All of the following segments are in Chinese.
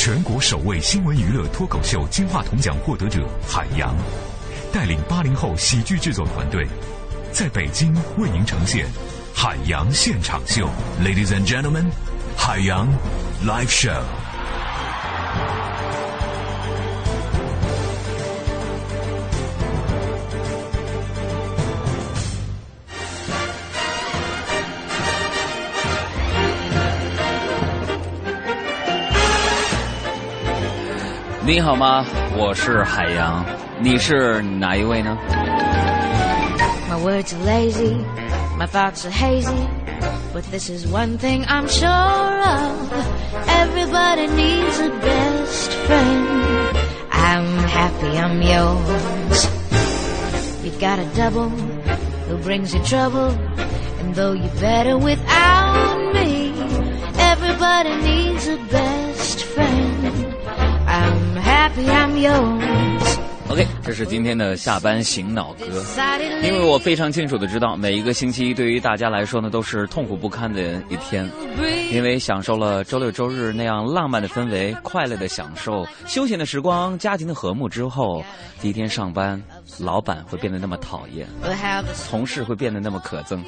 全国首位新闻娱乐脱口秀金话筒奖获得者海洋，带领八零后喜剧制作团队，在北京为您呈现海洋现场秀。Ladies and gentlemen，海洋 Live Show。你好吗？我是海洋，你是哪一位呢？ My words are lazy, my thoughts are hazy, but this is one thing I'm sure of. Everybody needs a best friend. I'm happy I'm yours. You've got a double who brings you trouble, and though you're better without me, everybody needs a best friend. I'm happy I'm yours. OK，这是今天的下班醒脑歌。因为我非常清楚的知道，每一个星期一对于大家来说呢，都是痛苦不堪的一天。因为享受了周六周日那样浪漫的氛围、快乐的享受、休闲的时光、家庭的和睦之后，第一天上班，老板会变得那么讨厌同事会变得那么可憎，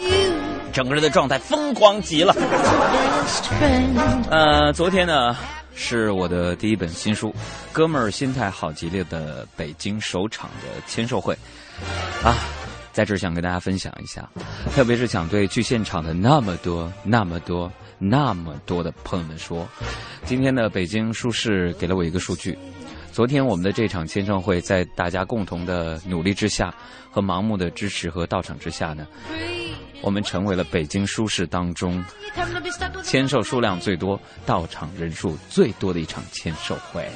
整个人的状态疯狂极了。呃，昨天呢是我的第一本新书《哥们儿心态好极了》的北京首场的签售会啊，在这儿想跟大家分享一下，特别是想对去现场的那么多、那么多、那么多的朋友们说，今天的北京书市给了我一个数据。昨天我们的这场签售会，在大家共同的努力之下和盲目的支持和到场之下呢，我们成为了北京书市当中签售数量最多、到场人数最多的一场签售会。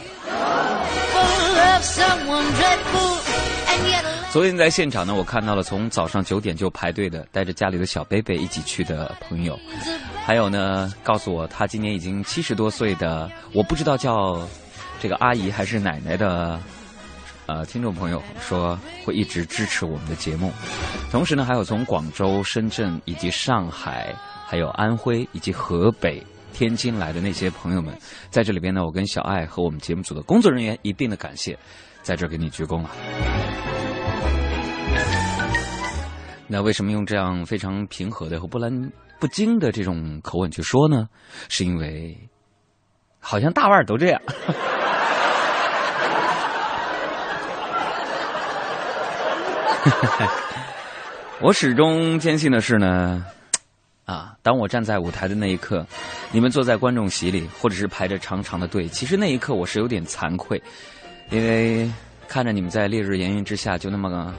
昨天在现场呢，我看到了从早上九点就排队的，带着家里的小贝贝一起去的朋友，还有呢，告诉我他今年已经七十多岁的，我不知道叫这个阿姨还是奶奶的。呃，听众朋友说会一直支持我们的节目，同时呢，还有从广州、深圳以及上海，还有安徽以及河北、天津来的那些朋友们，在这里边呢，我跟小爱和我们节目组的工作人员一并的感谢，在这给你鞠躬啊。那为什么用这样非常平和的和波澜不惊的这种口吻去说呢？是因为好像大腕都这样。我始终坚信的是呢，啊，当我站在舞台的那一刻，你们坐在观众席里，或者是排着长长的队，其实那一刻我是有点惭愧，因为看着你们在烈日炎炎之下就那么个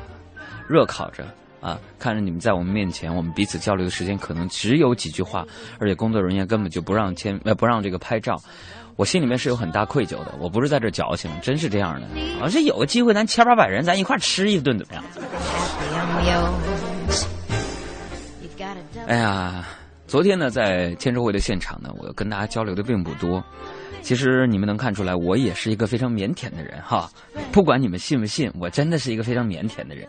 热烤着啊，看着你们在我们面前，我们彼此交流的时间可能只有几句话，而且工作人员根本就不让签呃不让这个拍照。我心里面是有很大愧疚的，我不是在这矫情，真是这样的。而是有个机会，咱千八百人，咱一块吃一顿怎么样 哎呀，昨天呢，在签售会的现场呢，我跟大家交流的并不多。其实你们能看出来，我也是一个非常腼腆的人哈。不管你们信不信，我真的是一个非常腼腆的人。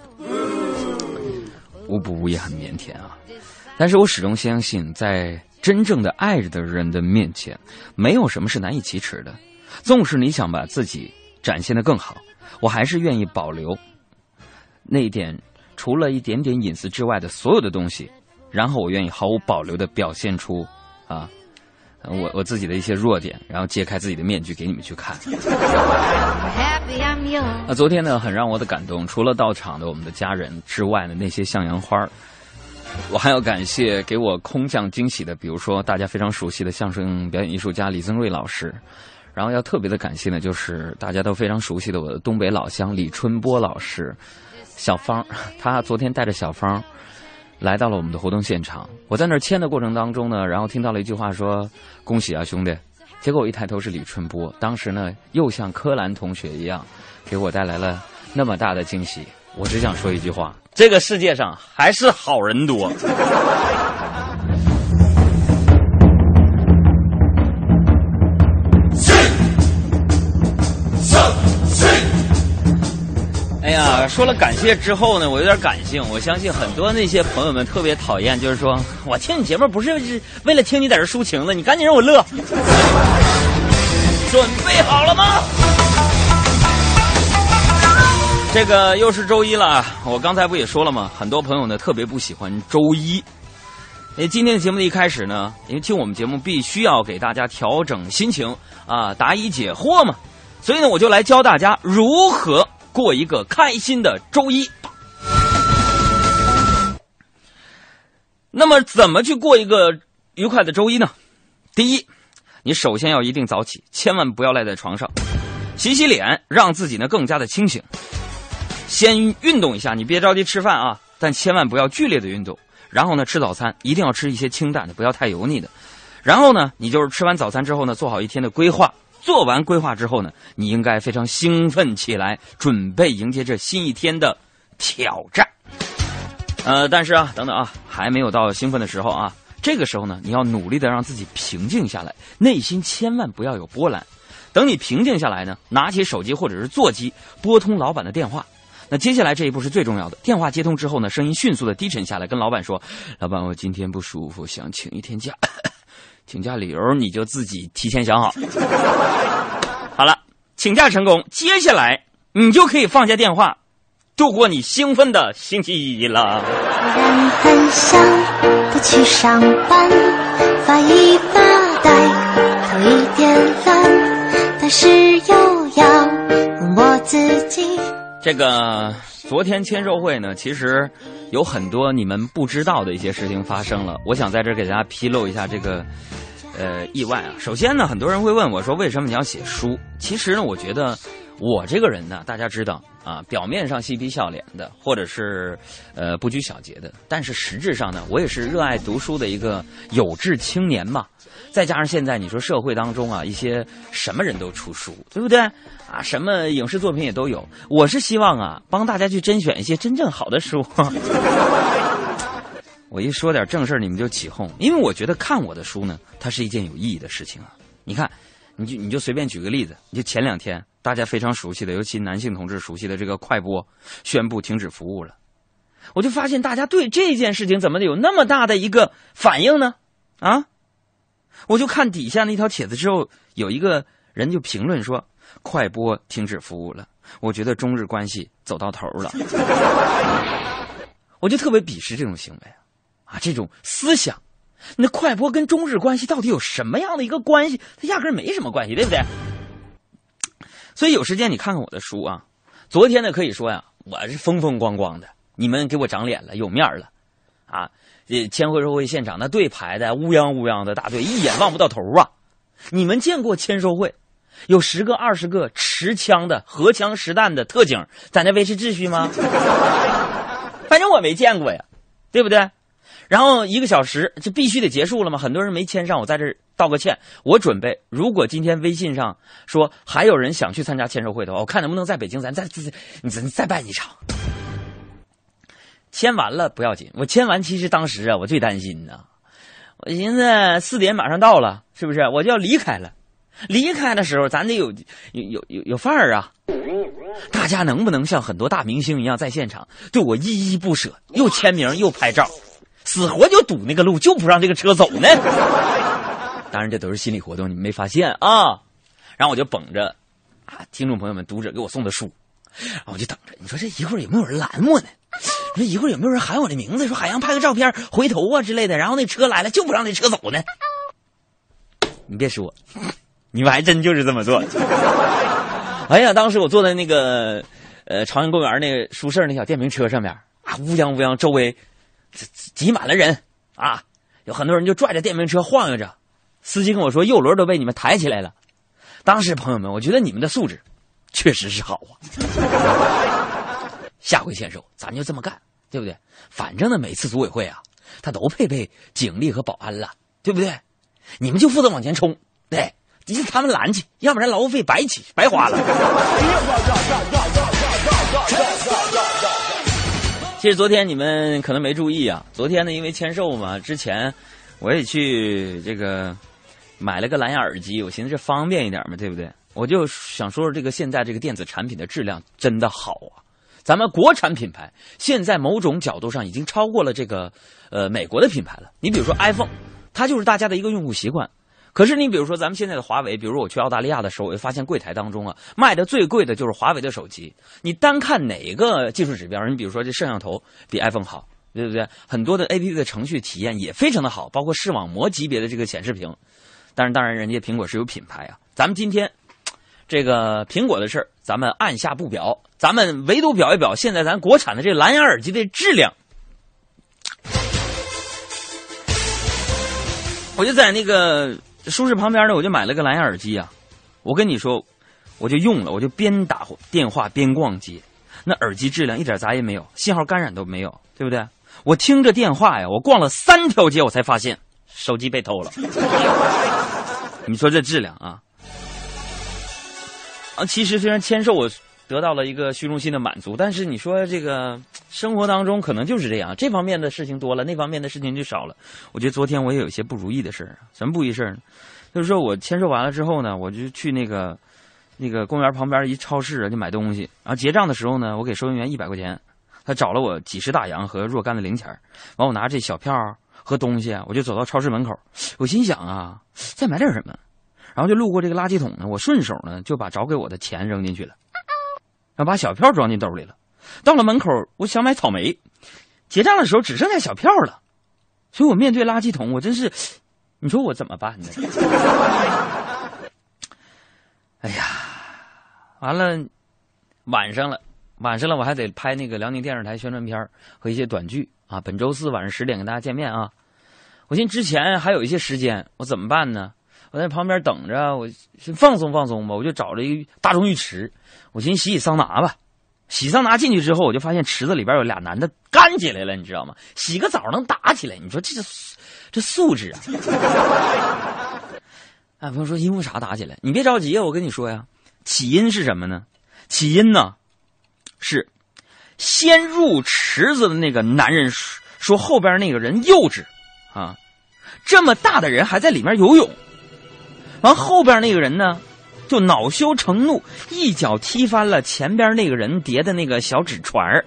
无不无也很腼腆啊，但是我始终相信，在真正的爱着的人的面前，没有什么是难以启齿的。纵使你想把自己展现的更好，我还是愿意保留那一点除了一点点隐私之外的所有的东西，然后我愿意毫无保留的表现出啊，我我自己的一些弱点，然后揭开自己的面具给你们去看。那昨天呢，很让我的感动，除了到场的我们的家人之外呢，那些向阳花儿我还要感谢给我空降惊喜的，比如说大家非常熟悉的相声表演艺术家李增瑞老师，然后要特别的感谢呢，就是大家都非常熟悉的我的东北老乡李春波老师，小芳，他昨天带着小芳来到了我们的活动现场。我在那儿签的过程当中呢，然后听到了一句话说：“恭喜啊，兄弟！”结果我一抬头是李春波，当时呢又像柯蓝同学一样，给我带来了那么大的惊喜。我只想说一句话：这个世界上还是好人多。说了感谢之后呢，我有点感性。我相信很多那些朋友们特别讨厌，就是说我听你节目不是是为了听你在这抒情的，你赶紧让我乐。准备好了吗？这个又是周一了，我刚才不也说了吗？很多朋友呢特别不喜欢周一。那，今天的节目的一开始呢，因为听我们节目必须要给大家调整心情啊，答疑解惑嘛，所以呢，我就来教大家如何过一个开心的周一。那么，怎么去过一个愉快的周一呢？第一，你首先要一定早起，千万不要赖在床上，洗洗脸，让自己呢更加的清醒。先运动一下，你别着急吃饭啊，但千万不要剧烈的运动。然后呢，吃早餐一定要吃一些清淡的，不要太油腻的。然后呢，你就是吃完早餐之后呢，做好一天的规划。做完规划之后呢，你应该非常兴奋起来，准备迎接这新一天的挑战。呃，但是啊，等等啊，还没有到兴奋的时候啊。这个时候呢，你要努力的让自己平静下来，内心千万不要有波澜。等你平静下来呢，拿起手机或者是座机，拨通老板的电话。那接下来这一步是最重要的。电话接通之后呢，声音迅速的低沉下来，跟老板说：“老板，我今天不舒服，想请一天假，请假理由你就自己提前想好。好了，请假成功，接下来你就可以放下电话，度过你兴奋的星期一了。”人很想不去上班，发一发呆，偷一点懒，但是又要问我自己。这个昨天签售会呢，其实有很多你们不知道的一些事情发生了。我想在这给大家披露一下这个呃意外啊。首先呢，很多人会问我说，为什么你要写书？其实呢，我觉得我这个人呢，大家知道啊，表面上嬉皮笑脸的，或者是呃不拘小节的，但是实质上呢，我也是热爱读书的一个有志青年嘛。再加上现在你说社会当中啊，一些什么人都出书，对不对？啊，什么影视作品也都有。我是希望啊，帮大家去甄选一些真正好的书。我一说点正事儿，你们就起哄，因为我觉得看我的书呢，它是一件有意义的事情啊。你看，你就你就随便举个例子，你就前两天大家非常熟悉的，尤其男性同志熟悉的这个快播宣布停止服务了，我就发现大家对这件事情怎么有那么大的一个反应呢？啊？我就看底下那条帖子之后，有一个人就评论说：“快播停止服务了。”我觉得中日关系走到头了。我就特别鄙视这种行为啊，这种思想。那快播跟中日关系到底有什么样的一个关系？它压根没什么关系，对不对？所以有时间你看看我的书啊。昨天呢，可以说呀，我是风风光光的，你们给我长脸了，有面了，啊。这签售会现场那队排的乌泱乌泱的大队，一眼望不到头啊！你们见过签售会有十个、二十个持枪的、荷枪实弹的特警在那维持秩序吗？反正我没见过呀，对不对？然后一个小时就必须得结束了吗？很多人没签上，我在这道个歉。我准备，如果今天微信上说还有人想去参加签售会的话，我看能不能在北京咱再再再办一场。签完了不要紧，我签完其实当时啊，我最担心呢。我寻思四点马上到了，是不是我就要离开了？离开的时候咱得有有有有有范儿啊！大家能不能像很多大明星一样在现场对我依依不舍，又签名又拍照，死活就堵那个路，就不让这个车走呢？当然这都是心理活动，你们没发现啊？然后我就捧着啊，听众朋友们、读者给我送的书，我就等着。你说这一会儿有没有人拦我呢？我说一会儿有没有人喊我的名字？说海洋拍个照片，回头啊之类的。然后那车来了，就不让那车走呢。你别说，你们还真就是这么做。哎呀，当时我坐在那个呃朝阳公园那个舒适那小电瓶车上面啊，乌泱乌泱，周围挤满了人啊，有很多人就拽着电瓶车晃悠着。司机跟我说，右轮都被你们抬起来了。当时朋友们，我觉得你们的素质确实是好啊。下回签售，咱就这么干，对不对？反正呢，每次组委会啊，他都配备警力和保安了，对不对？你们就负责往前冲，对，你他们拦去，要不然劳务费白起白花了。其实昨天你们可能没注意啊，昨天呢，因为签售嘛，之前我也去这个买了个蓝牙耳机，我寻思这方便一点嘛，对不对？我就想说说这个现在这个电子产品的质量真的好啊。咱们国产品牌现在某种角度上已经超过了这个呃美国的品牌了。你比如说 iPhone，它就是大家的一个用户习惯。可是你比如说咱们现在的华为，比如我去澳大利亚的时候，我就发现柜台当中啊，卖的最贵的就是华为的手机。你单看哪个技术指标，你比如说这摄像头比 iPhone 好，对不对？很多的 APP 的程序体验也非常的好，包括视网膜级别的这个显示屏。但是当然，人家苹果是有品牌啊。咱们今天这个苹果的事儿，咱们按下不表，咱们唯独表一表现在咱国产的这蓝牙耳机的质量。我就在那个舒适旁边呢，我就买了个蓝牙耳机啊。我跟你说，我就用了，我就边打电话边逛街，那耳机质量一点杂音没有，信号干扰都没有，对不对？我听着电话呀，我逛了三条街，我才发现手机被偷了。你说这质量啊？啊，其实虽然签售我得到了一个虚荣心的满足，但是你说这个生活当中可能就是这样，这方面的事情多了，那方面的事情就少了。我觉得昨天我也有一些不如意的事儿，什么不如意事儿呢？就是说我签售完了之后呢，我就去那个那个公园旁边一超市啊，就买东西。然后结账的时候呢，我给收银员一百块钱，他找了我几十大洋和若干的零钱。完，我拿这小票和东西，我就走到超市门口。我心想啊，再买点什么？然后就路过这个垃圾桶呢，我顺手呢就把找给我的钱扔进去了，然后把小票装进兜里了。到了门口，我想买草莓，结账的时候只剩下小票了，所以我面对垃圾桶，我真是，你说我怎么办呢？哎呀，完了，晚上了，晚上了，我还得拍那个辽宁电视台宣传片和一些短剧啊。本周四晚上十点跟大家见面啊。我寻思之前还有一些时间，我怎么办呢？我在旁边等着，我先放松放松吧。我就找了一个大众浴池，我寻洗洗桑拿吧。洗桑拿进去之后，我就发现池子里边有俩男的干起来了，你知道吗？洗个澡能打起来，你说这这素质啊！哎，朋友说因为啥打起来？你别着急啊，我跟你说呀，起因是什么呢？起因呢是先入池子的那个男人说后边那个人幼稚啊，这么大的人还在里面游泳。完后边那个人呢，就恼羞成怒，一脚踢翻了前边那个人叠的那个小纸船儿。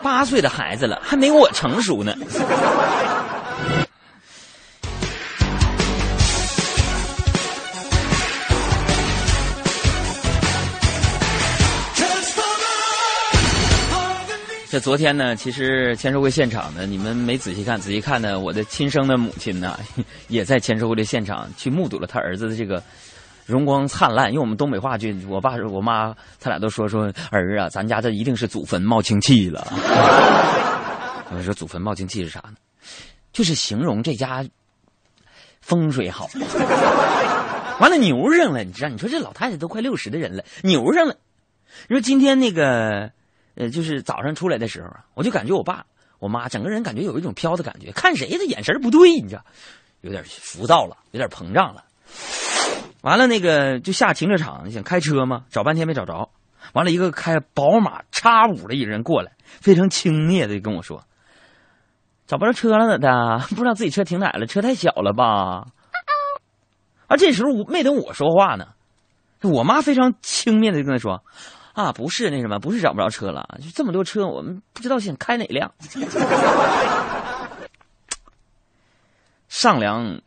八岁的孩子了，还没我成熟呢。昨天呢，其实签售会现场呢，你们没仔细看，仔细看呢，我的亲生的母亲呢，也在签售会的现场去目睹了他儿子的这个荣光灿烂。用我们东北话就，我爸我妈他俩都说说儿啊，咱家这一定是祖坟冒青气了。我说祖坟冒青气是啥呢？就是形容这家风水好。完了牛上了，你知道？你说这老太太都快六十的人了，牛上了。你说今天那个。呃，就是早上出来的时候啊，我就感觉我爸、我妈整个人感觉有一种飘的感觉，看谁的眼神不对，你知道，有点浮躁了，有点膨胀了。完了，那个就下停车场想开车嘛，找半天没找着。完了，一个开宝马叉五的一人过来，非常轻蔑的跟我说：“找不着车了咋的？不知道自己车停哪了？车太小了吧？”啊，这时候我没等我说话呢，我妈非常轻蔑的就跟他说。啊，不是那什么，不是找不着车了，就这么多车，我们不知道想开哪辆。上梁，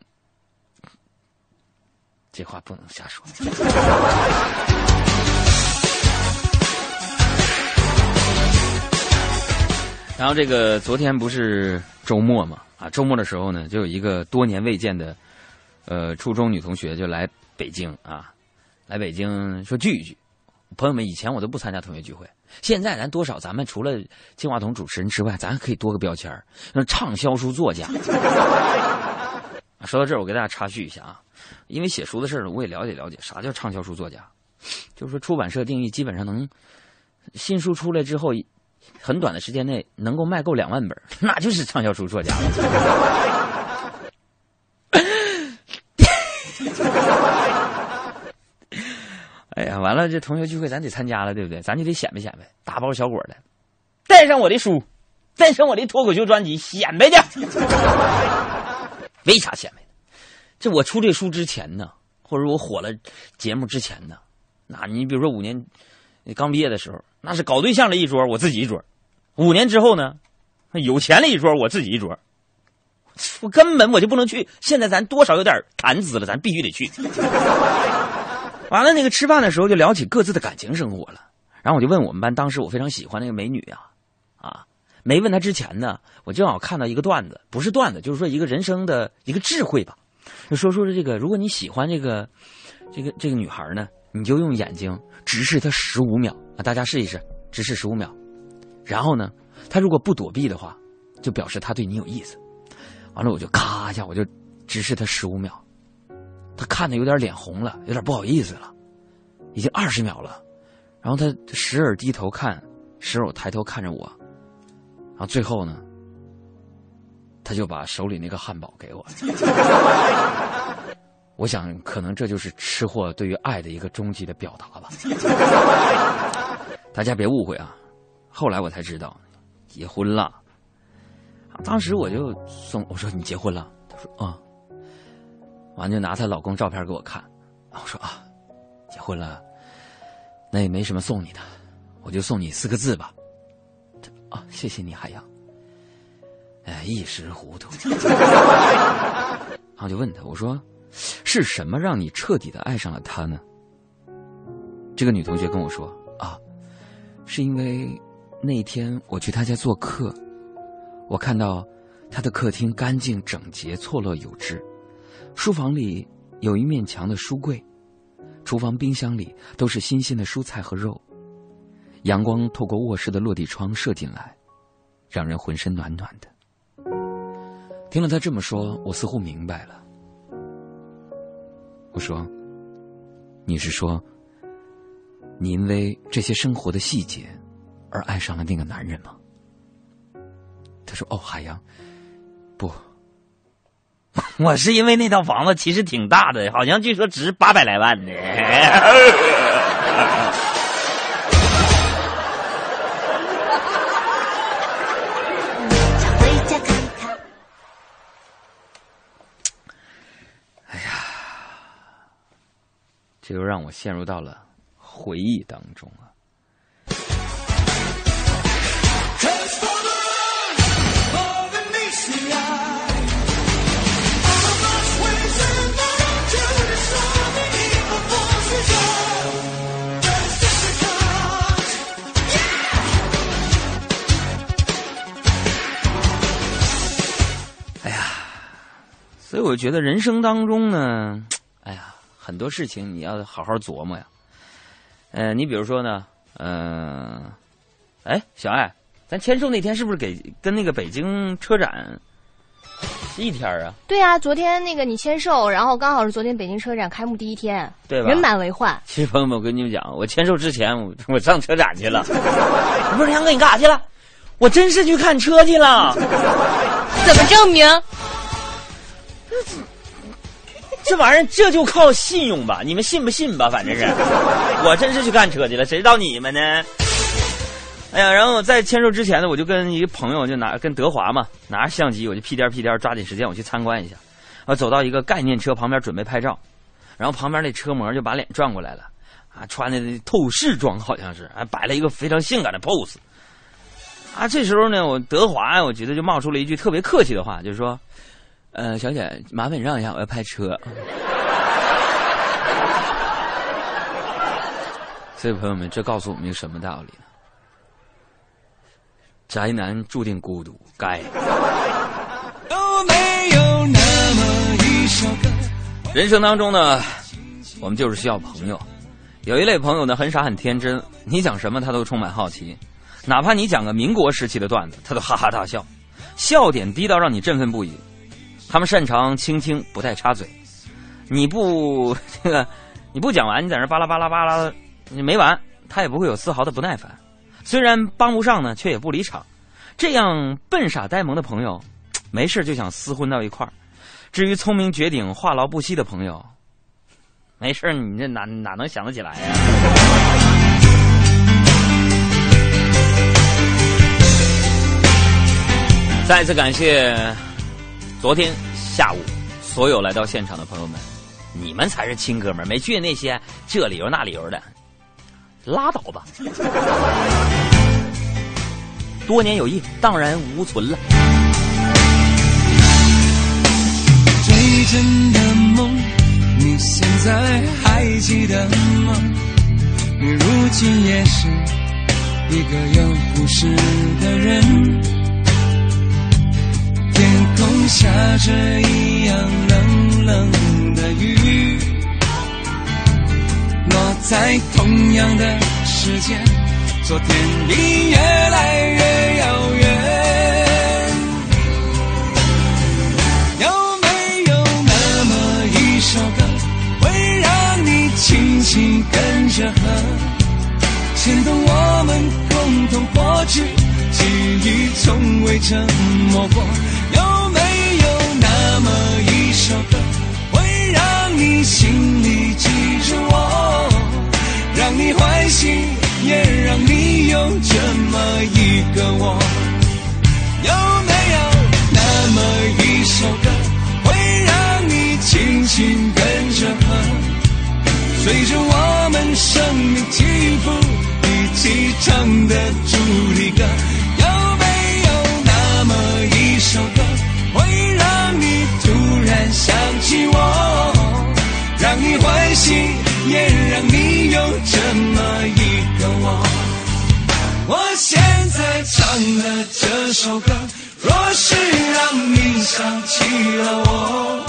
这话不能瞎说。然后这个昨天不是周末嘛？啊，周末的时候呢，就有一个多年未见的，呃，初中女同学就来北京啊，来北京说聚一聚。朋友们，以前我都不参加同学聚会，现在咱多少咱们除了金话筒主持人之外，咱可以多个标签那畅销书作家。说到这儿，我给大家插叙一下啊，因为写书的事儿，我也了解了解，啥叫畅销书作家？就是说出版社定义基本上能新书出来之后，很短的时间内能够卖够两万本，那就是畅销书作家了。哎呀，完了，这同学聚会咱得参加了，对不对？咱就得显摆显摆，大包小裹的，带上我的书，带上我的脱口秀专辑，显摆去。为啥显摆？这我出这书之前呢，或者我火了节目之前呢，那你比如说五年刚毕业的时候，那是搞对象的一桌，我自己一桌；五年之后呢，有钱了一桌，我自己一桌。我根本我就不能去。现在咱多少有点谈资了，咱必须得去。完了，那个吃饭的时候就聊起各自的感情生活了。然后我就问我们班当时我非常喜欢那个美女啊，啊，没问她之前呢，我正好看到一个段子，不是段子，就是说一个人生的一个智慧吧。就说说这个，如果你喜欢这个这个这个女孩呢，你就用眼睛直视她十五秒啊，大家试一试，直视十五秒。然后呢，她如果不躲避的话，就表示她对你有意思。完了，我就咔一下，我就直视她十五秒。他看的有点脸红了，有点不好意思了，已经二十秒了。然后他时而低头看，时而抬头看着我。然后最后呢，他就把手里那个汉堡给我。我想，可能这就是吃货对于爱的一个终极的表达吧。大家别误会啊！后来我才知道，结婚了。当时我就送我说你结婚了，他说啊，完就拿她老公照片给我看，我说啊，结婚了，那也没什么送你的，我就送你四个字吧。啊，谢谢你海洋。哎，一时糊涂。然后就问他，我说是什么让你彻底的爱上了他呢？这个女同学跟我说啊，是因为那天我去他家做客。我看到他的客厅干净整洁、错落有致，书房里有一面墙的书柜，厨房冰箱里都是新鲜的蔬菜和肉。阳光透过卧室的落地窗射进来，让人浑身暖暖的。听了他这么说，我似乎明白了。我说：“你是说，你因为这些生活的细节而爱上了那个男人吗？”他说：“哦，海洋，不，我是因为那套房子其实挺大的，好像据说值八百来万呢。回家看看。哎呀，这又让我陷入到了回忆当中啊。所以我觉得人生当中呢，哎呀，很多事情你要好好琢磨呀。呃，你比如说呢，嗯、哎，小爱，咱签售那天是不是给跟那个北京车展是一天啊？对啊，昨天那个你签售，然后刚好是昨天北京车展开幕第一天，对吧？人满为患。其实朋友们，我跟你们讲，我签售之前，我我上车展去了。不是杨哥，你干啥去了？我真是去看车去了。怎么证明？这玩意儿这就靠信用吧，你们信不信吧？反正是，我真是去干车去了，谁知道你们呢？哎呀，然后在签售之前呢，我就跟一个朋友就拿跟德华嘛，拿着相机，我就屁颠屁颠抓紧时间我去参观一下。啊，走到一个概念车旁边准备拍照，然后旁边那车模就把脸转过来了，啊，穿的透视装好像是，还摆了一个非常性感的 pose。啊，这时候呢，我德华，我觉得就冒出了一句特别客气的话，就是说。呃，小姐，麻烦你让一下，我要拍车。所以，朋友们，这告诉我们一个什么道理呢？宅男注定孤独，该。人生当中呢，我们就是需要朋友。有一类朋友呢，很傻很天真，你讲什么他都充满好奇，哪怕你讲个民国时期的段子，他都哈哈大笑，笑点低到让你振奋不已。他们擅长倾听，不带插嘴。你不 这个，你不讲完，你在那巴拉巴拉巴拉，你没完，他也不会有丝毫的不耐烦。虽然帮不上呢，却也不离场。这样笨傻呆萌的朋友，没事就想厮混到一块儿。至于聪明绝顶、话痨不息的朋友，没事你这哪哪能想得起来呀、再次感谢昨天下午所有来到现场的朋友们，你们才是亲哥们儿，没去那些这理由那理由的，拉倒吧。多年友谊荡然无存了。最真的梦，你现在还记得吗？你如今也是一个有故事的人。下着一样冷冷的雨，落在同样的时间，昨天已越来越遥远。有没有那么一首歌，会让你轻轻跟着和，牵动我们共同过去，记忆从未沉默过？有没有那么一首歌，会让你心里记着我，让你欢喜，也让你有这么一个我？有没有那么一首歌，会让你轻轻跟着和，随着我们生命起伏一起唱的主题歌？起我，让你欢喜，也让你有这么一个我？我现在唱的这首歌，若是让你想起了我，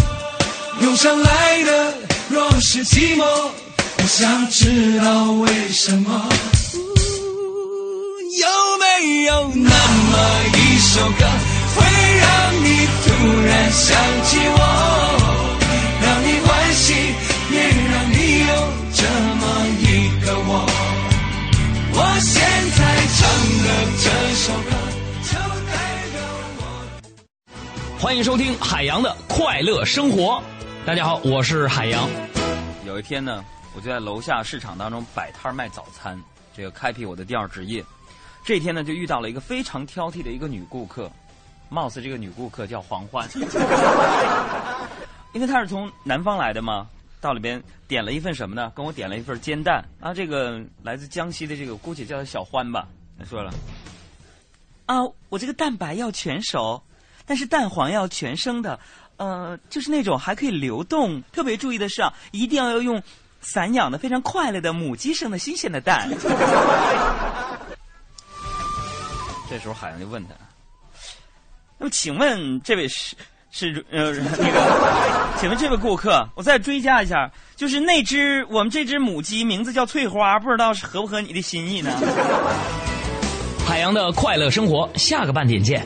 涌上来的若是寂寞，我想知道为什么。有没有那么一首歌，会让你突然想起我，欢迎收听海洋的快乐生活。大家好，我是海洋。有一天呢，我就在楼下市场当中摆摊儿卖早餐，这个开辟我的第二职业。这天呢，就遇到了一个非常挑剔的一个女顾客，貌似这个女顾客叫黄欢，因为她是从南方来的嘛，到里边点了一份什么呢？跟我点了一份煎蛋啊，这个来自江西的这个姑且叫她小欢吧。她说了，啊，我这个蛋白要全熟，但是蛋黄要全生的，呃，就是那种还可以流动。特别注意的是啊，一定要用散养的、非常快乐的母鸡生的新鲜的蛋。这时候海洋就问他：“那么，请问这位是是呃 那个，请问这位顾客，我再追加一下，就是那只我们这只母鸡名字叫翠花，不知道是合不合你的心意呢？”海洋的快乐生活，下个半点见。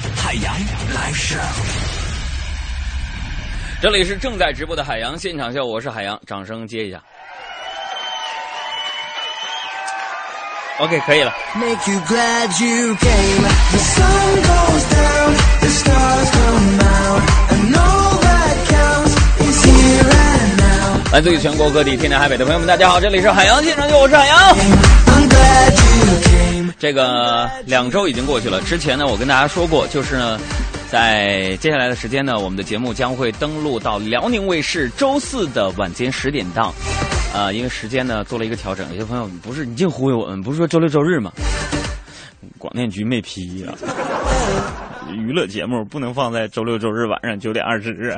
海洋 live show，这里是正在直播的海洋现场秀，我是海洋，掌声接一下。OK，可以了。来自于全国各地天南海北的朋友们，大家好，这里是海洋现场秀，我是海洋。这个两周已经过去了，之前呢，我跟大家说过，就是呢，在接下来的时间呢，我们的节目将会登陆到辽宁卫视周四的晚间十点档。啊、因为时间呢做了一个调整，有些朋友不是你净忽悠我们，不是说周六周日吗？广电局没批啊、娱乐节目不能放在周六周日晚上九点二十日，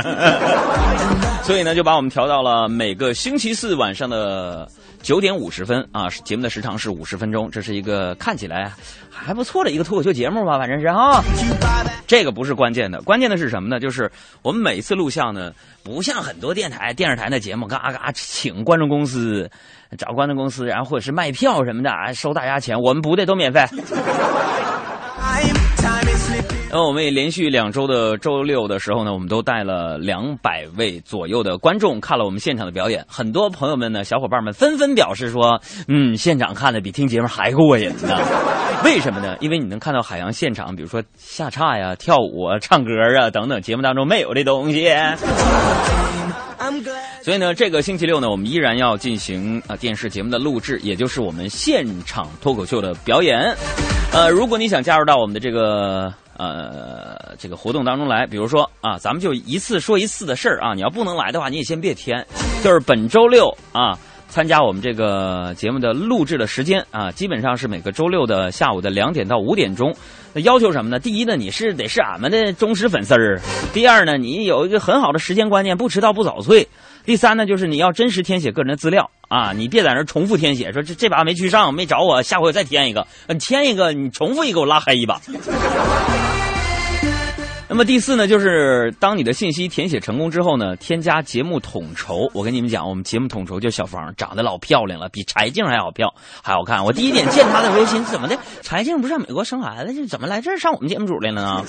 所以呢就把我们调到了每个星期四晚上的九点五十分啊，节目的时长是五十分钟，这是一个看起来还不错的一个脱口秀节目吧，反正是哈。这个不是关键的，关键的是什么呢？就是我们每次录像呢，不像很多电台、电视台的节目，嘎嘎请观众公司，找观众公司，然后或者是卖票什么的，啊，收大家钱，我们不的都免费。那我们也连续两周的周六的时候呢，我们都带了两百位左右的观众看了我们现场的表演。很多朋友们呢，小伙伴们纷纷表示说，嗯，现场看的比听节目还过瘾呢。为什么呢？因为你能看到海洋现场，比如说下叉呀、跳舞啊、唱歌啊等等节目当中没有的东西。所以呢，这个星期六呢，我们依然要进行啊、呃、电视节目的录制，也就是我们现场脱口秀的表演。呃，如果你想加入到我们的这个呃这个活动当中来，比如说啊，咱们就一次说一次的事儿啊，你要不能来的话，你也先别填。就是本周六啊，参加我们这个节目的录制的时间啊，基本上是每个周六的下午的两点到五点钟。那要求什么呢？第一呢，你是得是俺们的忠实粉丝儿；第二呢，你有一个很好的时间观念，不迟到不早退；第三呢，就是你要真实填写个人的资料啊，你别在那重复填写，说这这把没去上，没找我，下回我再填一个。你填一个，你重复一个，我拉黑一把。那么第四呢，就是当你的信息填写成功之后呢，添加节目统筹。我跟你们讲，我们节目统筹就小芳，长得老漂亮了，比柴静还好漂，还好看。我第一点见她的时候，心怎么的，柴静不是在美国生孩子，这怎么来这儿上我们节目组来了呢？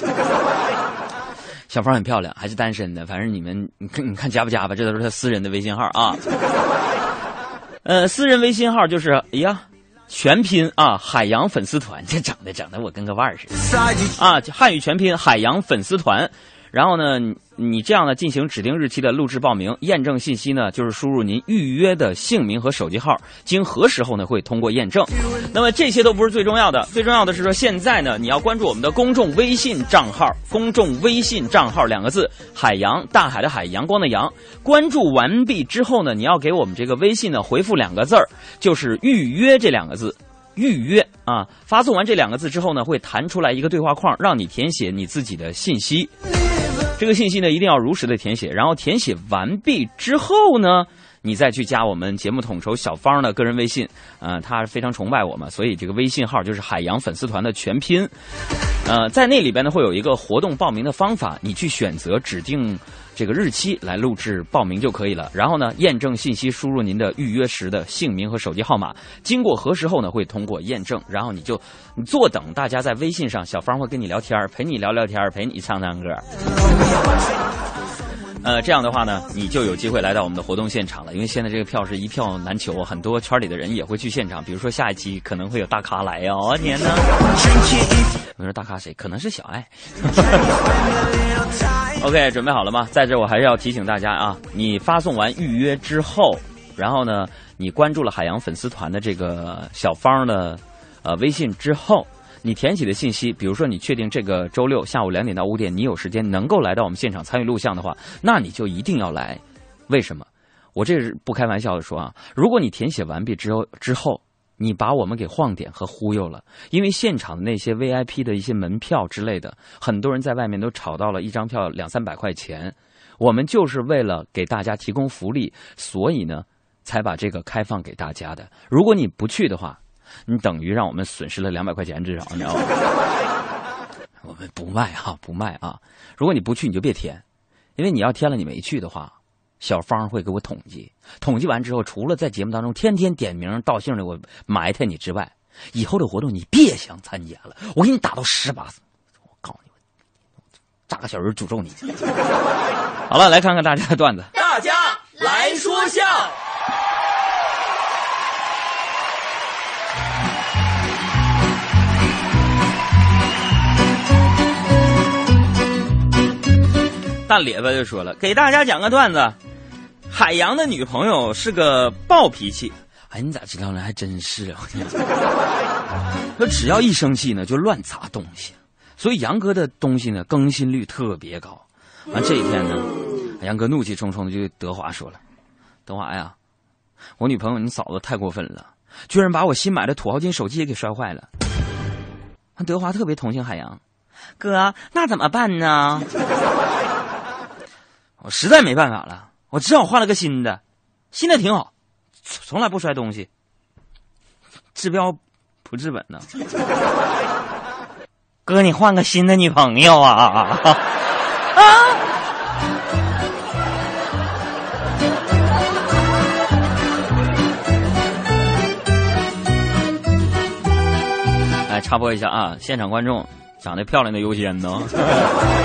小芳很漂亮，还是单身的，反正你们你看你看加不加吧，这都是她私人的微信号啊。呃，私人微信号就是哎呀。全拼啊，海洋粉丝团，这整的整的我跟个腕儿似的啊！汉语全拼海洋粉丝团，然后呢，你这样呢进行指定日期的录制报名，验证信息呢就是输入您预约的姓名和手机号，经核实后呢会通过验证。那么这些都不是最重要的，最重要的是说现在呢你要关注我们的公众微信账号，公众微信账号两个字，海洋大海的海，阳光的阳。关注完毕之后呢，你要给我们这个微信呢回复两个字儿，就是预约这两个字。预约啊！发送完这两个字之后呢，会弹出来一个对话框，让你填写你自己的信息。这个信息呢，一定要如实的填写。然后填写完毕之后呢，你再去加我们节目统筹小芳的个人微信。呃，他非常崇拜我们，所以这个微信号就是海洋粉丝团的全拼。呃，在那里边呢，会有一个活动报名的方法，你去选择指定。这个日期来录制报名就可以了。然后呢，验证信息，输入您的预约时的姓名和手机号码。经过核实后呢，会通过验证。然后你就你坐等大家在微信上，小芳会跟你聊天，陪你聊聊天，陪你唱唱歌。呃，这样的话呢，你就有机会来到我们的活动现场了。因为现在这个票是一票难求，很多圈里的人也会去现场。比如说下一期可能会有大咖来呀！我天哪！我说大咖谁？可能是小爱。OK，准备好了吗？在这我还是要提醒大家啊，你发送完预约之后，然后呢，你关注了海洋粉丝团的这个小芳的呃微信之后，你填写的信息，比如说你确定这个周六下午两点到五点你有时间能够来到我们现场参与录像的话，那你就一定要来。为什么？我这是不开玩笑的说啊，如果你填写完毕之后之后。你把我们给晃点和忽悠了，因为现场的那些 VIP 的一些门票之类的，很多人在外面都炒到了一张票两三百块钱。我们就是为了给大家提供福利，所以呢，才把这个开放给大家的。如果你不去的话，你等于让我们损失了两百块钱至少，你知道吗？我们不卖哈，不卖啊！如果你不去，你就别填，因为你要填了，你没去的话。小芳会给我统计，统计完之后，除了在节目当中天天点名道姓的我埋汰你之外，以后的活动你别想参加了，我给你打到十八次，我告诉你，扎个小人诅咒你。好了，来看看大家的段子。大家来说笑。大咧巴就说了，给大家讲个段子。海洋的女朋友是个暴脾气，哎，你咋知道呢？还真是啊！说 只要一生气呢，就乱砸东西，所以杨哥的东西呢更新率特别高。完这一天呢，杨哥怒气冲冲的就对德华说了：“德华呀，我女朋友你嫂子太过分了，居然把我新买的土豪金手机也给摔坏了。”德华特别同情海洋，哥，那怎么办呢？我实在没办法了。我只好换了个新的，新的挺好，从来不摔东西，治标不治本呢。哥，你换个新的女朋友啊！啊！来，插播一下啊，现场观众长得漂亮的优先呢。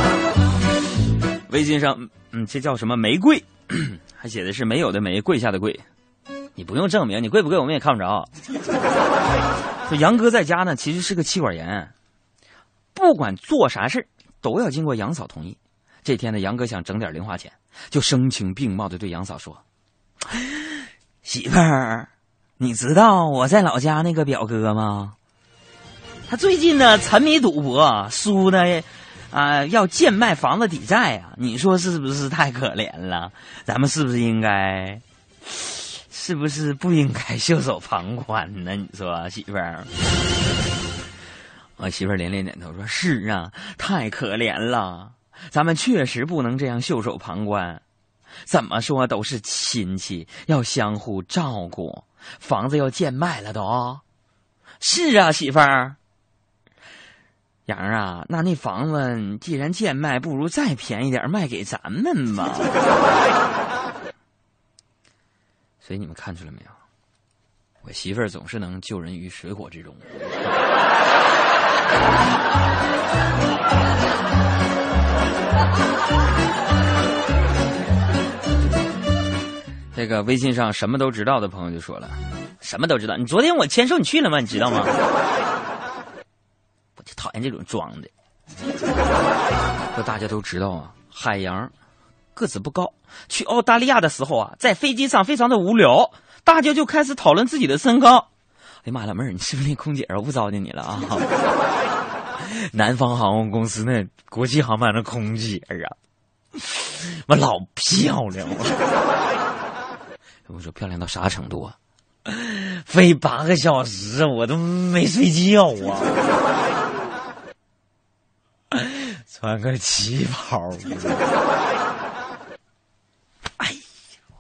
微信上，嗯，这叫什么玫瑰？还写的是没有的没，跪下的跪。你不用证明，你跪不跪我们也看不着。说杨哥在家呢，其实是个妻管严，不管做啥事都要经过杨嫂同意。这天呢，杨哥想整点零花钱，就声情并茂的对杨嫂说：“媳妇儿，你知道我在老家那个表哥吗？他最近呢沉迷赌博，输的啊要贱卖房子抵债啊！你说是不是太可怜了？咱们是不是应该？”是不是不应该袖手旁观呢？你说，媳妇儿？我媳妇儿连连点头，说是啊，太可怜了，咱们确实不能这样袖手旁观。怎么说都是亲戚，要相互照顾。房子要贱卖了都。是啊，媳妇儿。杨啊，那那房子既然贱卖，不如再便宜点卖给咱们吧。所以你们看出来没有？我媳妇儿总是能救人于水火之中。这个微信上什么都知道的朋友就说了：“什么都知道，你昨天我签售你去了吗？你知道吗？”我就讨厌这种装的。说大家都知道啊，海洋。个子不高，去澳大利亚的时候啊，在飞机上非常的无聊，大家就开始讨论自己的身高。哎呀妈，老妹儿，你是不是那空姐啊？我不糟践你了啊！南方航空公司那国际航班的空姐啊，我老漂亮了。我说漂亮到啥程度啊？飞八个小时我都没睡觉啊！穿个旗袍。哎呀，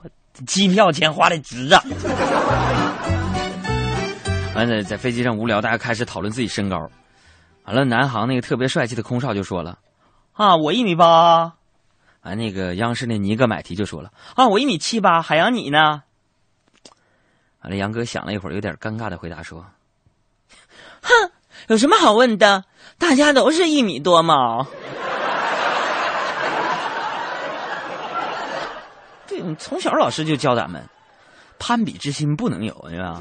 我机票钱花的值啊！完了，在飞机上无聊，大家开始讨论自己身高。完了，南航那个特别帅气的空少就说了：“啊，我一米八。”完，那个央视那尼格买提就说了：“啊，我一米七八。”海洋你呢？完了，杨哥想了一会儿，有点尴尬的回答说：“哼，有什么好问的？大家都是一米多嘛。”对从小老师就教咱们，攀比之心不能有，对吧？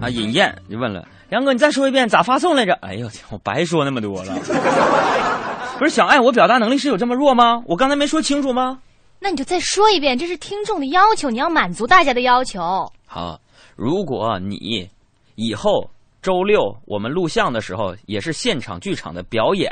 啊，尹燕就问了杨哥，你再说一遍咋发送来着？哎呦天，我白说那么多了。不是小爱，我表达能力是有这么弱吗？我刚才没说清楚吗？那你就再说一遍，这是听众的要求，你要满足大家的要求。好，如果你以后周六我们录像的时候也是现场剧场的表演。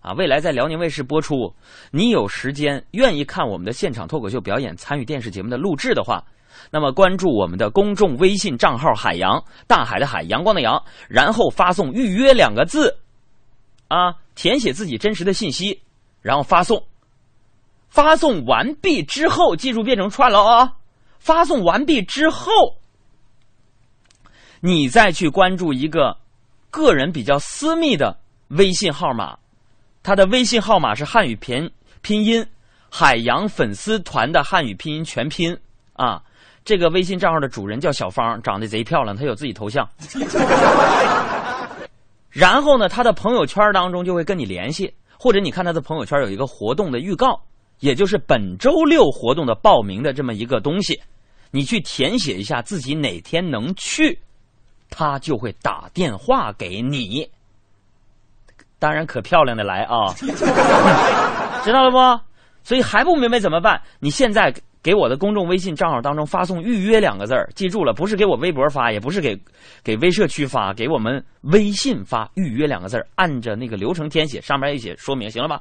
啊，未来在辽宁卫视播出，你有时间愿意看我们的现场脱口秀表演，参与电视节目的录制的话，那么关注我们的公众微信账号“海洋大海的海阳光的阳”，然后发送“预约”两个字，啊，填写自己真实的信息，然后发送。发送完毕之后，记住变成串了啊！发送完毕之后，你再去关注一个个人比较私密的微信号码。他的微信号码是汉语拼拼音，海洋粉丝团的汉语拼音全拼啊。这个微信账号的主人叫小芳，长得贼漂亮，她有自己头像。然后呢，他的朋友圈当中就会跟你联系，或者你看他的朋友圈有一个活动的预告，也就是本周六活动的报名的这么一个东西，你去填写一下自己哪天能去，他就会打电话给你。当然可漂亮的来啊，知道了不？所以还不明白怎么办？你现在给我的公众微信账号当中发送“预约”两个字儿，记住了，不是给我微博发，也不是给给微社区发，给我们微信发“预约”两个字儿，按着那个流程填写，上面一写说明，行了吧？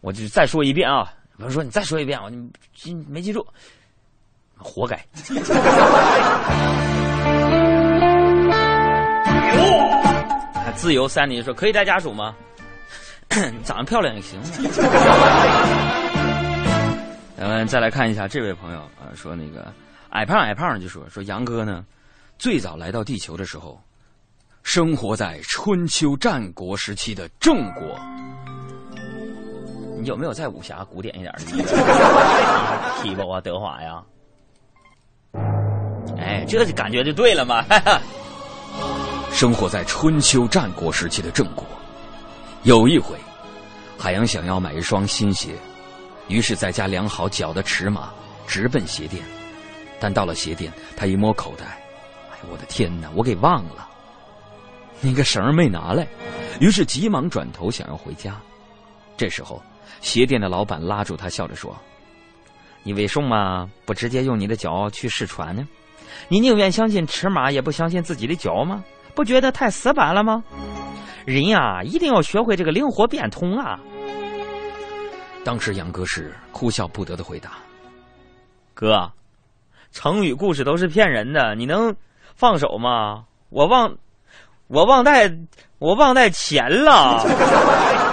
我就再说一遍啊！不是说你再说一遍，我记没记住，活该。自由三林说：“可以带家属吗？” 长得漂亮也行。咱们再来看一下这位朋友啊，说那个矮胖矮胖就说说杨哥呢，最早来到地球的时候，生活在春秋战国时期的郑国。你有没有再武侠古典一点的？提拔啊，德华呀？哎，这就感觉就对了嘛。哈哈生活在春秋战国时期的郑国。有一回，海洋想要买一双新鞋，于是在家量好脚的尺码，直奔鞋店。但到了鞋店，他一摸口袋，哎我的天哪，我给忘了，那个绳儿没拿来，于是急忙转头想要回家。这时候，鞋店的老板拉住他，笑着说：“你为什么不直接用你的脚去试穿呢？你宁愿相信尺码，也不相信自己的脚吗？不觉得太死板了吗？人呀，一定要学会这个灵活变通啊！”当时杨哥是哭笑不得的回答：“哥。”成语故事都是骗人的，你能放手吗？我忘，我忘带，我忘带钱了。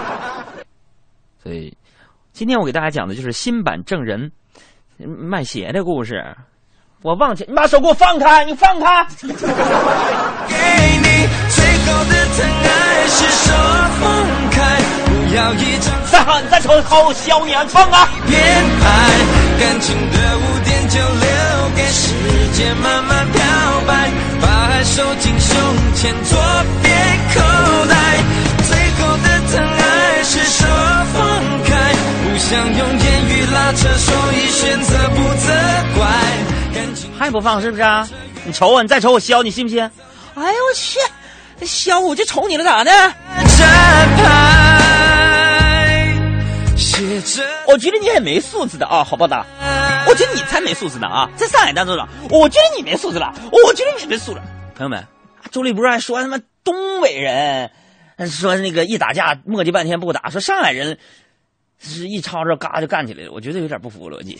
所以，今天我给大家讲的就是新版证人卖鞋的故事。我忘记，你把手给我放开，你放开。给你最后的疼爱是手放开，不要一张。再好，你再抽，好削你啊！放开。别爱感情的污点就留给时间慢慢漂白，把爱收进胸前左边口袋。最后的疼爱是手放开，不想用言语拉扯，所以选择不责怪。还不放是不是啊？你瞅我，你再瞅我削你信不信？哎呦我去，削我就瞅你了咋的？我觉得你很没素质的啊，好不好的？我觉得你才没素质呢啊！在上海当中了，我觉得你没素质了，我觉得你没素质。朋友们，周立波还说他妈东北人，说那个一打架磨叽半天不打，说上海人是一吵吵嘎就干起来了，我觉得有点不符合逻辑。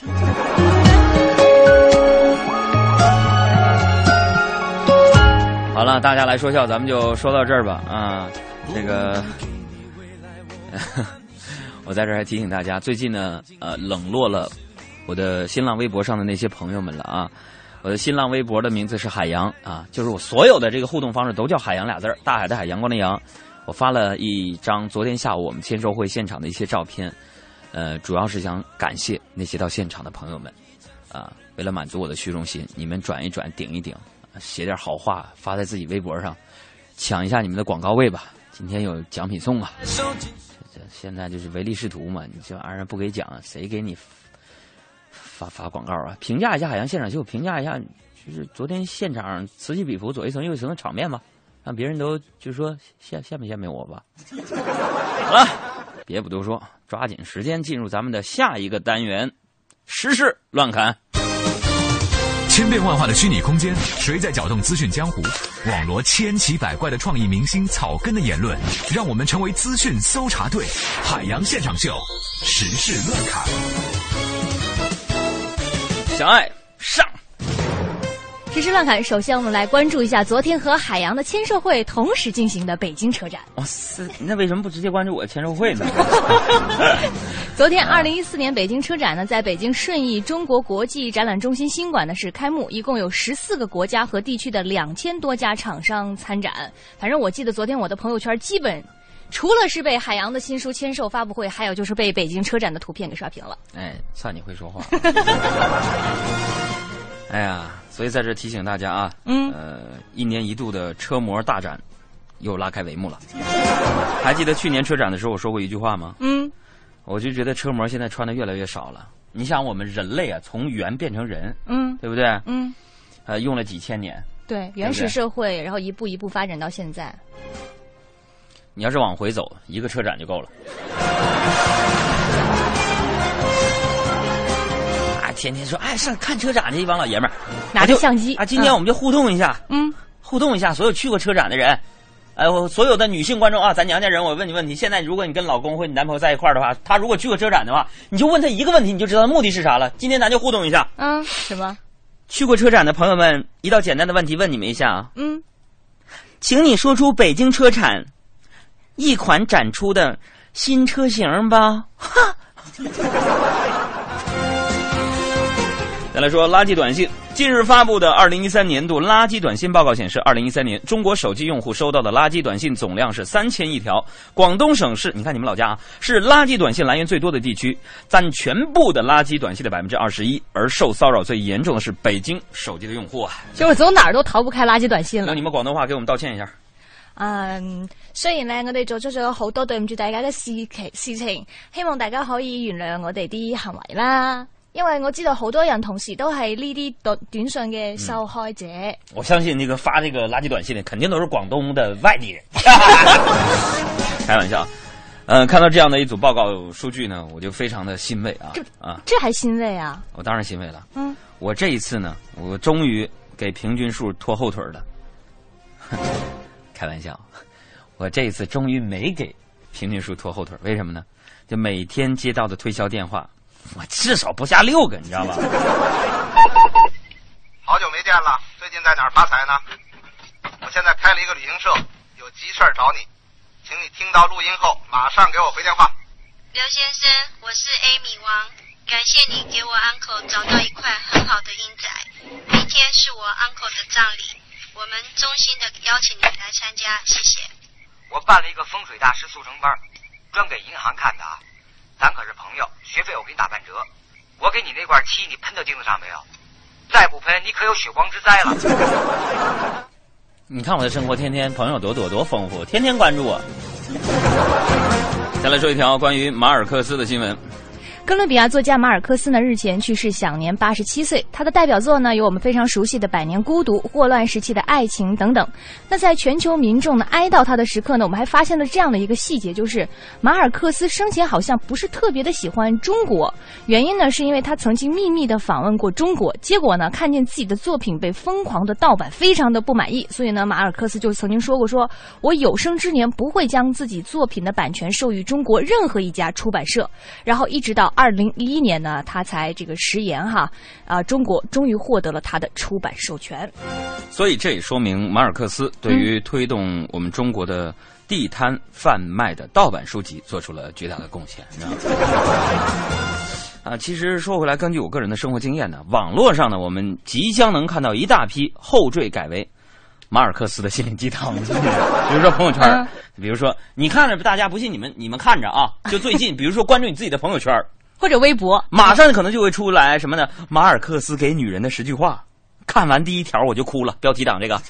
好了，大家来说笑，咱们就说到这儿吧。啊，这个，我在这儿还提醒大家，最近呢，呃，冷落了我的新浪微博上的那些朋友们了啊。我的新浪微博的名字是海洋啊，就是我所有的这个互动方式都叫海洋俩字儿，大海的海，阳光的阳。我发了一张昨天下午我们签售会现场的一些照片，呃，主要是想感谢那些到现场的朋友们啊。为了满足我的虚荣心，你们转一转，顶一顶。写点好话发在自己微博上，抢一下你们的广告位吧！今天有奖品送啊！这现在就是唯利是图嘛！你这玩意儿不给奖，谁给你发发广告啊？评价一下海洋现场秀，评价一下就是昨天现场此起彼伏、左一层右一层的场面吧，让别人都就说羡羡不羡慕我吧？好了，别不多说，抓紧时间进入咱们的下一个单元——时事乱侃。千变万化的虚拟空间，谁在搅动资讯江湖？网罗千奇百怪的创意明星草根的言论，让我们成为资讯搜查队。海洋现场秀，时事乱侃。小爱。时事乱侃，首先我们来关注一下昨天和海洋的签售会同时进行的北京车展。哇塞，那为什么不直接关注我的签售会呢？昨天，二零一四年北京车展呢，在北京顺义中国国际展览中心新馆呢是开幕，一共有十四个国家和地区的两千多家厂商参展。反正我记得昨天我的朋友圈基本，除了是被海洋的新书签售发布会，还有就是被北京车展的图片给刷屏了。哎，算你会说话。哎呀。所以在这提醒大家啊，嗯，呃，一年一度的车模大展又拉开帷幕了。还记得去年车展的时候我说过一句话吗？嗯，我就觉得车模现在穿的越来越少了。你想，我们人类啊，从猿变成人，嗯，对不对？嗯，呃，用了几千年。对，原始社会，然后一步一步发展到现在。你要是往回走，一个车展就够了。天天说，哎，上看车展的一帮老爷们儿，拿着相机啊。今天我们就互动一下，嗯，互动一下所有去过车展的人，哎，我所有的女性观众啊，咱娘家人，我问你问题：现在如果你跟老公或你男朋友在一块儿的话，他如果去过车展的话，你就问他一个问题，你就知道目的是啥了。今天咱就互动一下，嗯，什么？去过车展的朋友们，一道简单的问题问你们一下啊，嗯，请你说出北京车展一款展出的新车型吧，哈。再来说垃圾短信。近日发布的二零一三年度垃圾短信报告显示，二零一三年中国手机用户收到的垃圾短信总量是三千亿条。广东省是，你看你们老家啊，是垃圾短信来源最多的地区，占全部的垃圾短信的百分之二十一。而受骚扰最严重的是北京手机的用户啊，就是走哪儿都逃不开垃圾短信了。用你们广东话给我们道歉一下。嗯，雖然咧我哋做出咗好多对唔住大家嘅事情事情，希望大家可以原谅我哋啲行为啦。因为我知道好多人同时都系呢啲短短信嘅受害者。我相信那个发这个垃圾短信的肯定都是广东的外地人。开玩笑，呃，看到这样的一组报告数据呢，我就非常的欣慰啊啊！这还欣慰啊？我当然欣慰了。嗯，我这一次呢，我终于给平均数拖后腿了。开玩笑，我这一次终于没给平均数拖后腿，为什么呢？就每天接到的推销电话，我至少不下六个，你知道吧？好久没见了，最近在哪儿发财呢？我现在开了一个旅行社，有急事儿找你，请你听到录音后马上给我回电话。刘先生，我是 Amy 王，感谢你给我 uncle 找到一块很好的阴宅。明天是我 uncle 的葬礼，我们衷心的邀请你来参加，谢谢。我办了一个风水大师速成班，专给银行看的啊。咱可是朋友，学费我给你打半折。我给你那罐漆，你喷到钉子上没有？再不喷，你可有血光之灾了。你看我的生活，天天朋友多多多丰富，天天关注我。再来说一条关于马尔克斯的新闻。哥伦比亚作家马尔克斯呢日前去世，享年八十七岁。他的代表作呢有我们非常熟悉的《百年孤独》《霍乱时期的爱情》等等。那在全球民众呢哀悼他的时刻呢，我们还发现了这样的一个细节，就是马尔克斯生前好像不是特别的喜欢中国。原因呢是因为他曾经秘密的访问过中国，结果呢看见自己的作品被疯狂的盗版，非常的不满意。所以呢马尔克斯就曾经说过说，我有生之年不会将自己作品的版权授予中国任何一家出版社。然后一直到。二零一一年呢，他才这个食言哈，啊，中国终于获得了他的出版授权。所以这也说明马尔克斯对于推动我们中国的地摊贩卖的盗版书籍做出了巨大的贡献。啊，其实说回来，根据我个人的生活经验呢，网络上呢，我们即将能看到一大批后缀改为马尔克斯的心灵鸡汤，比如说朋友圈，比如说你看着大家不信，你们你们看着啊，就最近，比如说关注你自己的朋友圈。或者微博，马上可能就会出来什么呢？马尔克斯给女人的十句话，看完第一条我就哭了。标题党这个，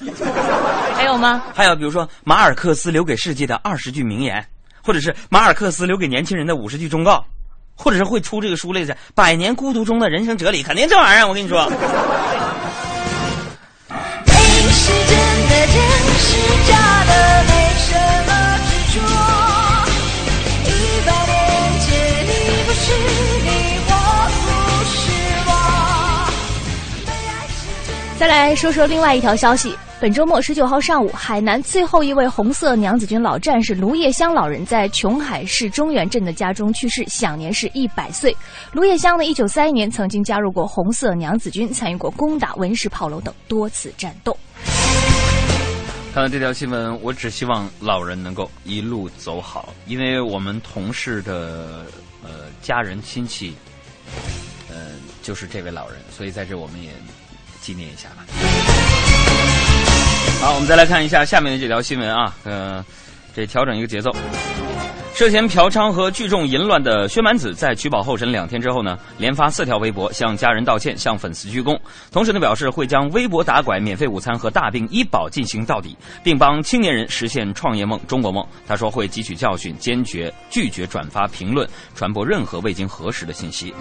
还有吗？还有比如说马尔克斯留给世界的二十句名言，或者是马尔克斯留给年轻人的五十句忠告，或者是会出这个书类的《百年孤独中的人生哲理》，肯定这玩意儿，我跟你说。没是真的，真是假的，再来说说另外一条消息。本周末十九号上午，海南最后一位红色娘子军老战士卢叶香老人在琼海市中原镇的家中去世，享年是一百岁。卢叶香呢，一九三一年曾经加入过红色娘子军，参与过攻打文氏炮楼等多次战斗。看到这条新闻，我只希望老人能够一路走好，因为我们同事的呃家人亲戚，呃就是这位老人，所以在这我们也。纪念一下吧。好，我们再来看一下下面的这条新闻啊，呃，这调整一个节奏。涉嫌嫖娼和聚众淫乱的薛蛮子，在取保候审两天之后呢，连发四条微博向家人道歉，向粉丝鞠躬，同时呢表示会将微博打拐、免费午餐和大病医保进行到底，并帮青年人实现创业梦、中国梦。他说会汲取教训，坚决拒绝转发、评论、传播任何未经核实的信息。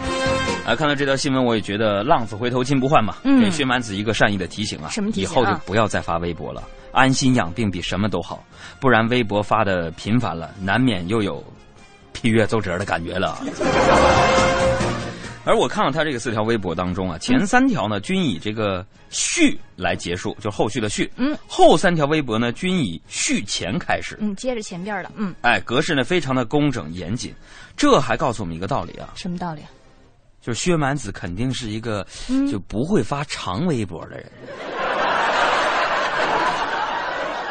啊，看到这条新闻，我也觉得浪子回头金不换嘛，给薛蛮子一个善意的提醒啊，什么提醒？以后就不要再发微博了。安心养病比什么都好，不然微博发的频繁了，难免又有批阅奏折的感觉了。而我看到他这个四条微博当中啊，前三条呢均以这个续来结束，就后续的续。嗯。后三条微博呢均以续前开始。嗯，接着前边的。嗯。哎，格式呢非常的工整严谨，这还告诉我们一个道理啊。什么道理？就是薛蛮子肯定是一个就不会发长微博的人。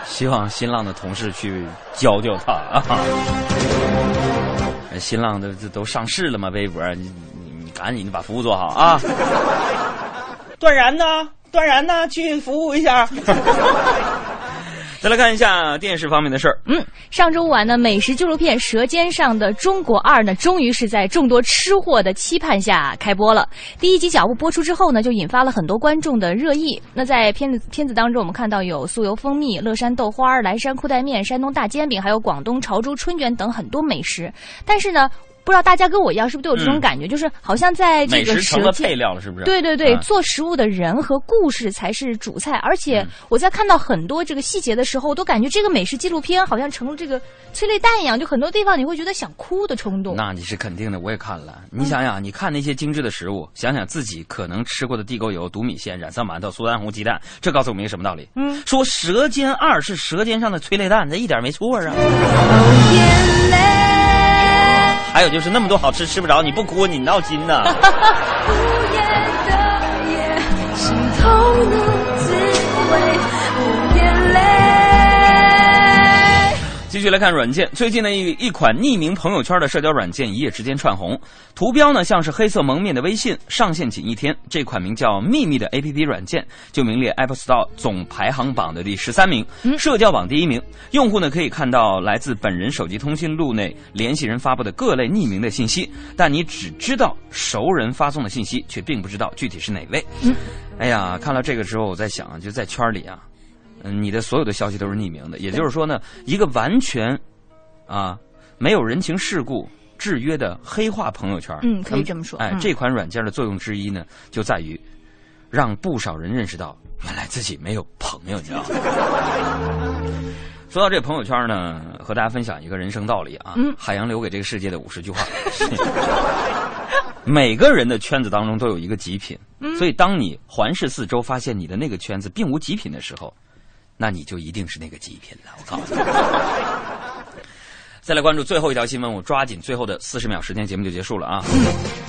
希望新浪的同事去教教他啊！新浪的这都上市了嘛？微博，你你你赶紧的把服务做好啊！断然呢？断然呢？去服务一下。再来看一下电视方面的事儿。嗯，上周五晚呢，美食纪录片《舌尖上的中国二》呢，终于是在众多吃货的期盼下开播了。第一集脚步播出之后呢，就引发了很多观众的热议。那在片子片子当中，我们看到有酥油蜂蜜、乐山豆花、莱山裤带面、山东大煎饼，还有广东潮州春卷等很多美食。但是呢。不知道大家跟我一样是不是都有这种感觉，就是好像在这个成了配料了，是不是？对对对，啊做食物的人和故事才是主菜。而且我在看到很多这个细节的时候，我都感觉这个美食纪录片好像成了这个催泪弹一样，就很多地方你会觉得想哭的冲动。那你是肯定的，我也看了。你想想，你看那些精致的食物，想想自己可能吃过的地沟油、毒米线、染色馒头、苏丹红鸡蛋，这告诉我们一个什么道理？嗯，说《舌尖二》是舌尖上的催泪弹，这一点没错啊。还有就是那么多好吃吃不着，你不哭你闹心呢。继续来看软件，最近呢一一款匿名朋友圈的社交软件一夜之间窜红，图标呢像是黑色蒙面的微信，上线仅一天，这款名叫“秘密”的 APP 软件就名列 Apple Store 总排行榜的第十三名，社交榜第一名。用户呢可以看到来自本人手机通讯录内联系人发布的各类匿名的信息，但你只知道熟人发送的信息，却并不知道具体是哪位。哎呀，看到这个之后，我在想，就在圈里啊。嗯，你的所有的消息都是匿名的，也就是说呢，一个完全啊没有人情世故制约的黑化朋友圈。嗯可以这么说哎，嗯这款软件的作用之一呢，就在于让不少人认识到，原来自己没有朋友，你知道吗？说到这朋友圈呢，和大家分享一个人生道理啊，嗯海洋留给这个世界的五十句话。每个人的圈子当中都有一个极品，嗯所以当你环视四周，发现你的那个圈子并无极品的时候，那你就一定是那个极品了。我告诉你。再来关注最后一条新闻，我抓紧最后的四十秒时间，节目就结束了啊！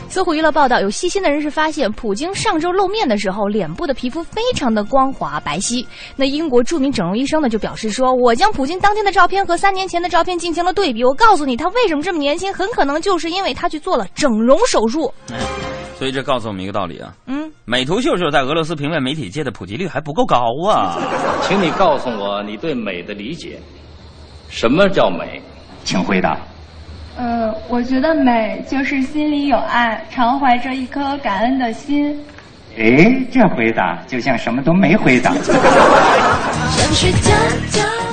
搜狐娱乐报道，有细心的人士发现，普京上周露面的时候，脸部的皮肤非常的光滑白皙。那英国著名整容医生呢就表示说：“我将普京当天的照片和三年前的照片进行了对比，我告诉你，他为什么这么年轻，很可能就是因为他去做了整容手术。所以这告诉我们一个道理啊，”嗯，美图秀秀在俄罗斯平面媒体界的普及率还不够高啊！请你告诉我你对美的理解，什么叫美？请回答。呃，我觉得美就是心里有爱，常怀着一颗感恩的心。哎，这回答就像什么都没回答。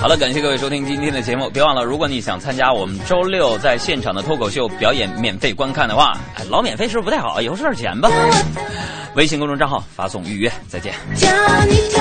好了，感谢各位收听今天的节目，别忘了，如果你想参加我们周六在现场的脱口秀表演免费观看的话，哎，老免费是不是不太好？以后收点钱吧。微信公众账号发送预约，再见。